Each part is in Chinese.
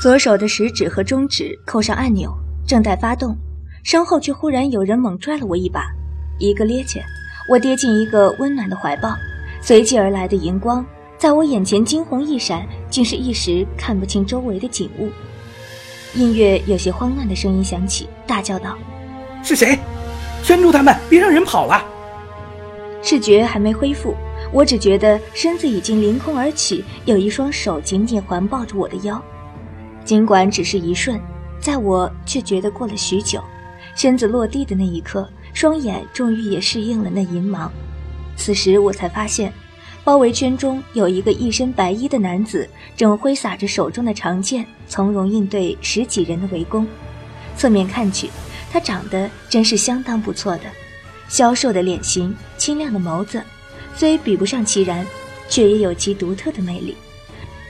左手的食指和中指扣上按钮，正待发动，身后却忽然有人猛拽了我一把，一个趔趄，我跌进一个温暖的怀抱，随即而来的荧光在我眼前惊鸿一闪，竟是一时看不清周围的景物。音乐有些慌乱的声音响起，大叫道：“是谁？圈住他们，别让人跑了！”视觉还没恢复，我只觉得身子已经凌空而起，有一双手紧紧环抱着我的腰。尽管只是一瞬，在我却觉得过了许久。身子落地的那一刻，双眼终于也适应了那银芒。此时我才发现，包围圈中有一个一身白衣的男子，正挥洒着手中的长剑，从容应对十几人的围攻。侧面看去，他长得真是相当不错的。消瘦的脸型，清亮的眸子，虽比不上齐然，却也有其独特的魅力。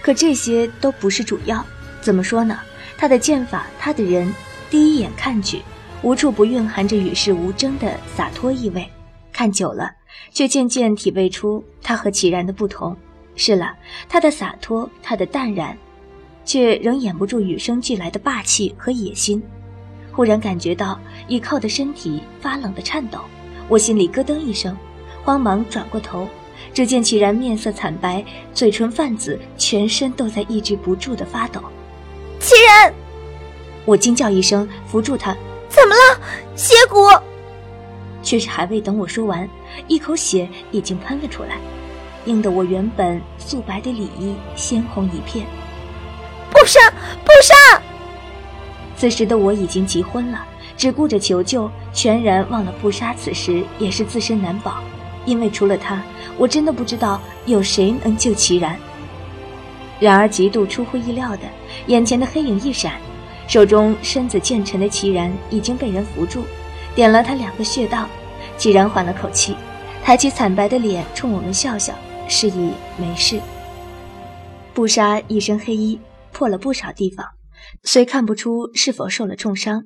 可这些都不是主要。怎么说呢？他的剑法，他的人，第一眼看去，无处不蕴含着与世无争的洒脱意味。看久了，却渐渐体味出他和齐然的不同。是了，他的洒脱，他的淡然，却仍掩不住与生俱来的霸气和野心。忽然感觉到倚靠的身体发冷的颤抖。我心里咯噔一声，慌忙转过头，只见齐然面色惨白，嘴唇泛紫，全身都在抑制不住的发抖。齐然，我惊叫一声，扶住他。怎么了？血骨！却是还未等我说完，一口血已经喷了出来，映得我原本素白的里衣鲜红一片。不杀！不杀！此时的我已经急昏了。只顾着求救，全然忘了不杀此时也是自身难保，因为除了他，我真的不知道有谁能救齐然。然而极度出乎意料的，眼前的黑影一闪，手中身子渐沉的齐然已经被人扶住，点了他两个穴道。齐然缓了口气，抬起惨白的脸冲我们笑笑，示意没事。布莎一身黑衣，破了不少地方，虽看不出是否受了重伤。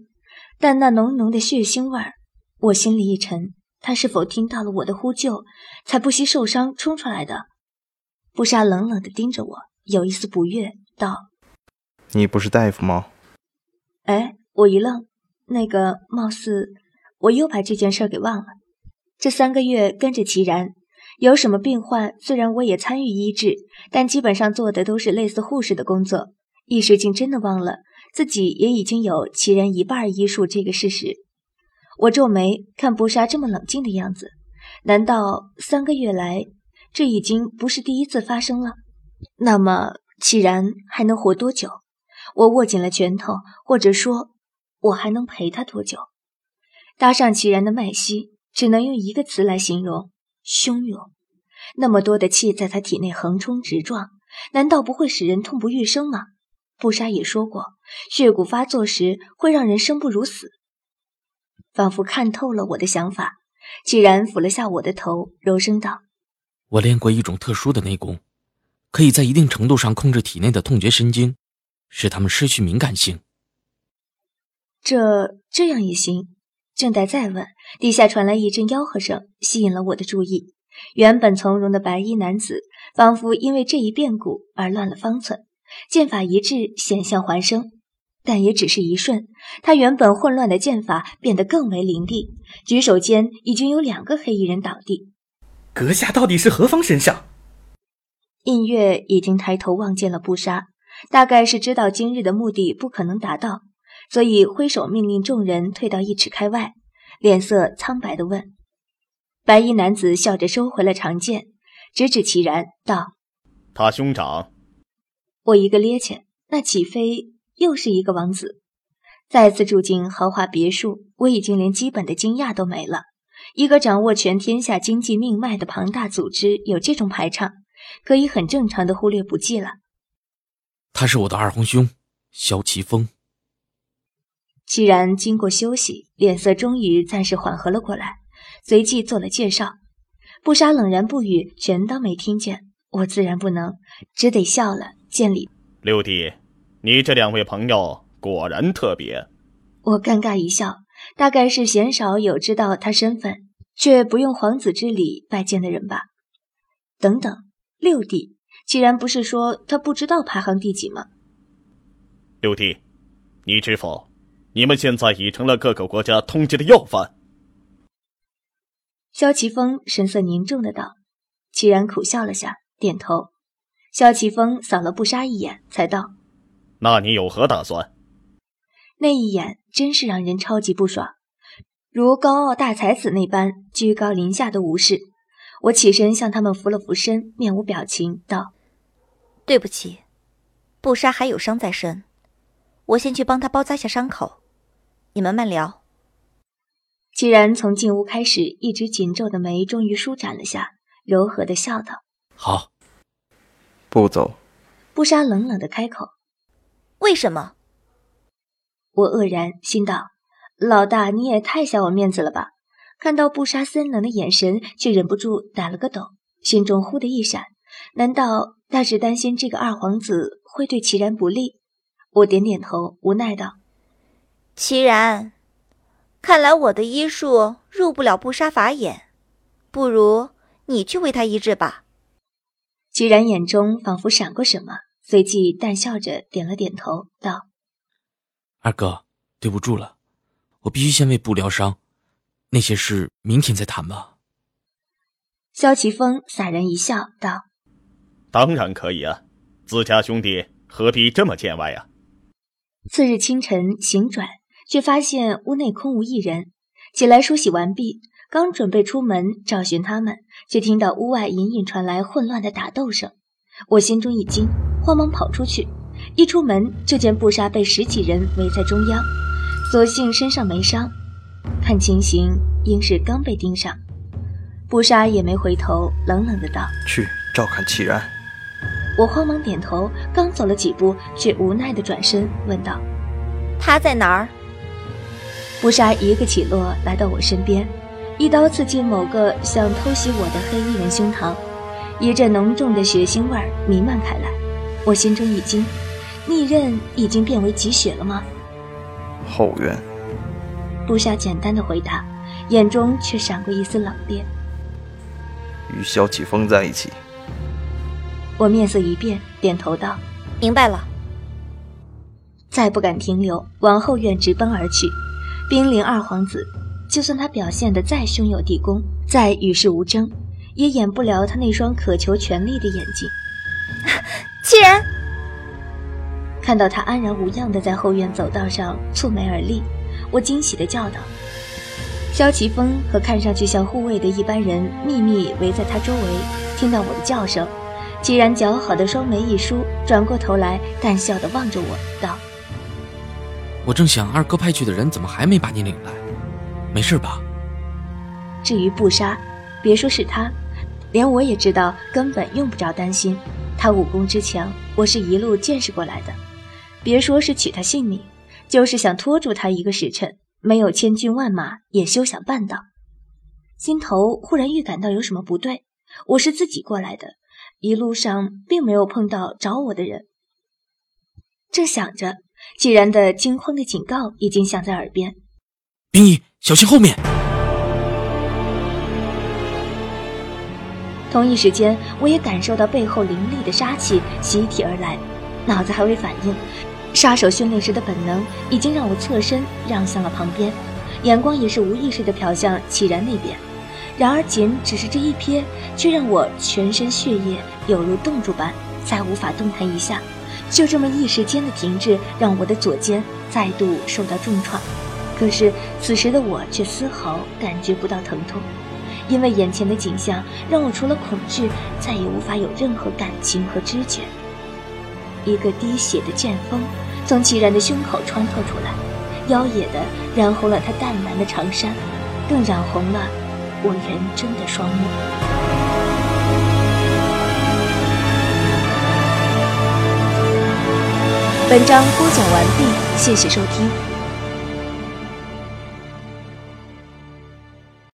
但那浓浓的血腥味儿，我心里一沉。他是否听到了我的呼救，才不惜受伤冲出来的？布莎冷冷地盯着我，有一丝不悦，道：“你不是大夫吗？”哎，我一愣，那个貌似我又把这件事给忘了。这三个月跟着齐然，有什么病患，虽然我也参与医治，但基本上做的都是类似护士的工作，一时竟真的忘了。自己也已经有齐人一半医术这个事实，我皱眉看布莎这么冷静的样子，难道三个月来这已经不是第一次发生了？那么齐然还能活多久？我握紧了拳头，或者说，我还能陪他多久？搭上齐然的脉息，只能用一个词来形容：汹涌。那么多的气在他体内横冲直撞，难道不会使人痛不欲生吗？布莎也说过，血骨发作时会让人生不如死。仿佛看透了我的想法，既然抚了下我的头，柔声道：“我练过一种特殊的内功，可以在一定程度上控制体内的痛觉神经，使他们失去敏感性。”这这样也行。正待再问，地下传来一阵吆喝声，吸引了我的注意。原本从容的白衣男子，仿佛因为这一变故而乱了方寸。剑法一致，险象环生，但也只是一瞬。他原本混乱的剑法变得更为凌厉，举手间已经有两个黑衣人倒地。阁下到底是何方神圣？印月已经抬头望见了布莎，大概是知道今日的目的不可能达到，所以挥手命令众人退到一尺开外，脸色苍白地问：“白衣男子笑着收回了长剑，直指其然道：‘他兄长。’”我一个趔趄，那岂非又是一个王子？再次住进豪华别墅，我已经连基本的惊讶都没了。一个掌握全天下经济命脉的庞大组织有这种排场，可以很正常的忽略不计了。他是我的二皇兄，萧奇峰。既然经过休息，脸色终于暂时缓和了过来，随即做了介绍。不杀冷然不语，全当没听见。我自然不能，只得笑了。见礼，六弟，你这两位朋友果然特别。我尴尬一笑，大概是鲜少有知道他身份却不用皇子之礼拜见的人吧。等等，六弟，既然不是说他不知道排行第几吗？六弟，你知否？你们现在已成了各个国家通缉的要犯。萧奇峰神色凝重的道，齐然苦笑了下，点头。萧奇峰扫了不杀一眼，才道：“那你有何打算？”那一眼真是让人超级不爽，如高傲大才子那般居高临下的无视。我起身向他们扶了扶身，面无表情道：“对不起，布莎还有伤在身，我先去帮她包扎下伤口。”你们慢聊。既然从进屋开始一直紧皱的眉终于舒展了下，柔和的笑道：“好。”不走。布莎冷冷的开口：“为什么？”我愕然，心道：“老大，你也太小我面子了吧？”看到布沙森冷的眼神，却忍不住打了个抖，心中忽的一闪：难道他是担心这个二皇子会对齐然不利？我点点头，无奈道。齐然，看来我的医术入不了布杀法眼，不如你去为他医治吧。齐然眼中仿佛闪过什么，随即淡笑着点了点头，道：“二哥，对不住了，我必须先为布疗伤，那些事明天再谈吧。”萧奇峰洒然一笑，道：“当然可以啊，自家兄弟何必这么见外啊？”次日清晨醒转。却发现屋内空无一人，起来梳洗完毕，刚准备出门找寻他们，却听到屋外隐隐传来混乱的打斗声。我心中一惊，慌忙跑出去，一出门就见布莎被十几人围在中央，所幸身上没伤，看情形应是刚被盯上。布莎也没回头，冷冷的道：“去照看齐然。”我慌忙点头，刚走了几步，却无奈的转身问道：“他在哪儿？”布莎一个起落，来到我身边，一刀刺进某个想偷袭我的黑衣人胸膛，一阵浓重的血腥味弥漫开来。我心中一惊，利刃已经变为极血了吗？后院。布下简单的回答，眼中却闪过一丝冷冽。与萧启峰在一起。我面色一变，点头道：“明白了。”再不敢停留，往后院直奔而去。兵临二皇子，就算他表现得再胸有地宫，再与世无争，也掩不了他那双渴求权力的眼睛。既然看到他安然无恙地在后院走道上蹙眉而立，我惊喜地叫道：“萧奇峰和看上去像护卫的一班人秘密围在他周围。”听到我的叫声，既然姣好的双眉一舒，转过头来淡笑地望着我道。我正想，二哥派去的人怎么还没把你领来？没事吧？至于不杀，别说是他，连我也知道根本用不着担心。他武功之强，我是一路见识过来的。别说是取他性命，就是想拖住他一个时辰，没有千军万马也休想办到。心头忽然预感到有什么不对。我是自己过来的，一路上并没有碰到找我的人。正想着。既然的惊慌的警告已经响在耳边，冰衣小心后面。同一时间，我也感受到背后凌厉的杀气袭体而来，脑子还未反应，杀手训练时的本能已经让我侧身让向了旁边，眼光也是无意识的瞟向齐然那边。然而，仅只是这一瞥，却让我全身血液有如冻住般，再无法动弹一下。就这么一时间的停滞，让我的左肩再度受到重创。可是此时的我却丝毫感觉不到疼痛，因为眼前的景象让我除了恐惧，再也无法有任何感情和知觉。一个滴血的剑锋从齐然的胸口穿透出来，妖冶的染红了他淡蓝的长衫，更染红了我圆睁的双目。本章播讲完毕，谢谢收听。